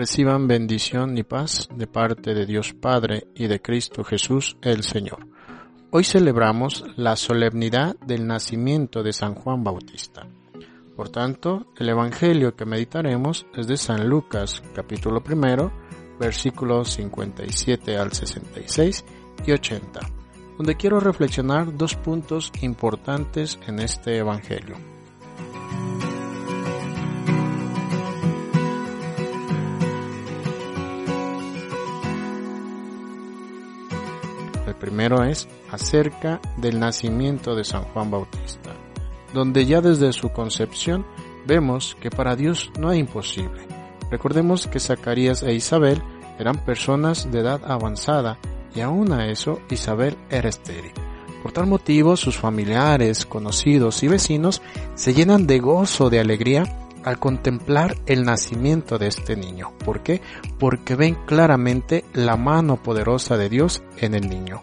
Reciban bendición y paz de parte de Dios Padre y de Cristo Jesús el Señor. Hoy celebramos la solemnidad del nacimiento de San Juan Bautista. Por tanto, el Evangelio que meditaremos es de San Lucas, capítulo primero, versículos 57 al 66 y 80, donde quiero reflexionar dos puntos importantes en este Evangelio. El primero es acerca del nacimiento de San Juan Bautista, donde ya desde su concepción vemos que para Dios no hay imposible. Recordemos que Zacarías e Isabel eran personas de edad avanzada y aún a eso Isabel era estéril. Por tal motivo sus familiares, conocidos y vecinos se llenan de gozo, de alegría al contemplar el nacimiento de este niño. ¿Por qué? Porque ven claramente la mano poderosa de Dios en el niño.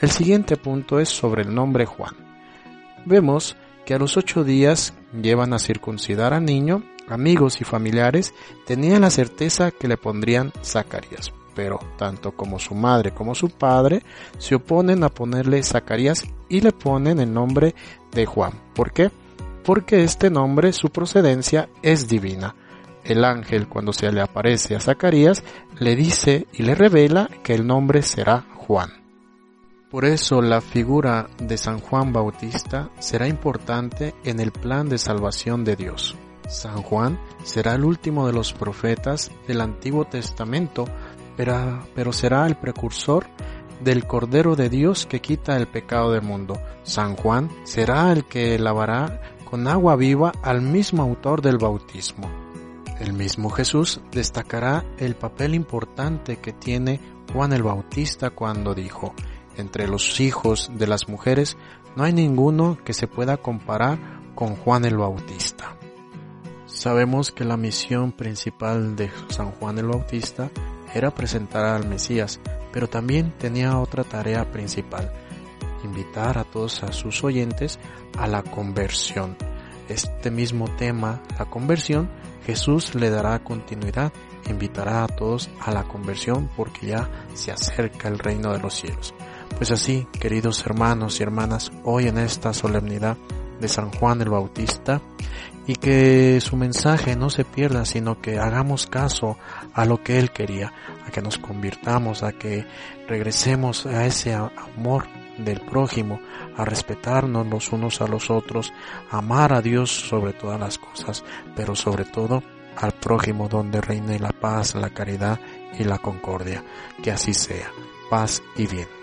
El siguiente punto es sobre el nombre Juan. Vemos que a los ocho días llevan a circuncidar al niño, amigos y familiares tenían la certeza que le pondrían Zacarías, pero tanto como su madre como su padre se oponen a ponerle Zacarías y le ponen el nombre de Juan. ¿Por qué? Porque este nombre, su procedencia es divina. El ángel cuando se le aparece a Zacarías le dice y le revela que el nombre será Juan. Por eso la figura de San Juan Bautista será importante en el plan de salvación de Dios. San Juan será el último de los profetas del Antiguo Testamento, pero, será el precursor del Cordero de Dios que quita el pecado del mundo. San Juan será el que lavará con agua viva al mismo autor del bautismo. El mismo Jesús destacará el papel importante que tiene Juan el Bautista cuando dijo, entre los hijos de las mujeres no hay ninguno que se pueda comparar con Juan el Bautista. Sabemos que la misión principal de San Juan el Bautista era presentar al Mesías, pero también tenía otra tarea principal, invitar a todos a sus oyentes a la conversión. Este mismo tema, la conversión, Jesús le dará continuidad, invitará a todos a la conversión porque ya se acerca el reino de los cielos. Pues así, queridos hermanos y hermanas, hoy en esta solemnidad de San Juan el Bautista, y que su mensaje no se pierda, sino que hagamos caso a lo que Él quería, a que nos convirtamos, a que regresemos a ese amor del prójimo, a respetarnos los unos a los otros, a amar a Dios sobre todas las cosas, pero sobre todo al prójimo donde reine la paz, la caridad y la concordia. Que así sea. Paz y bien.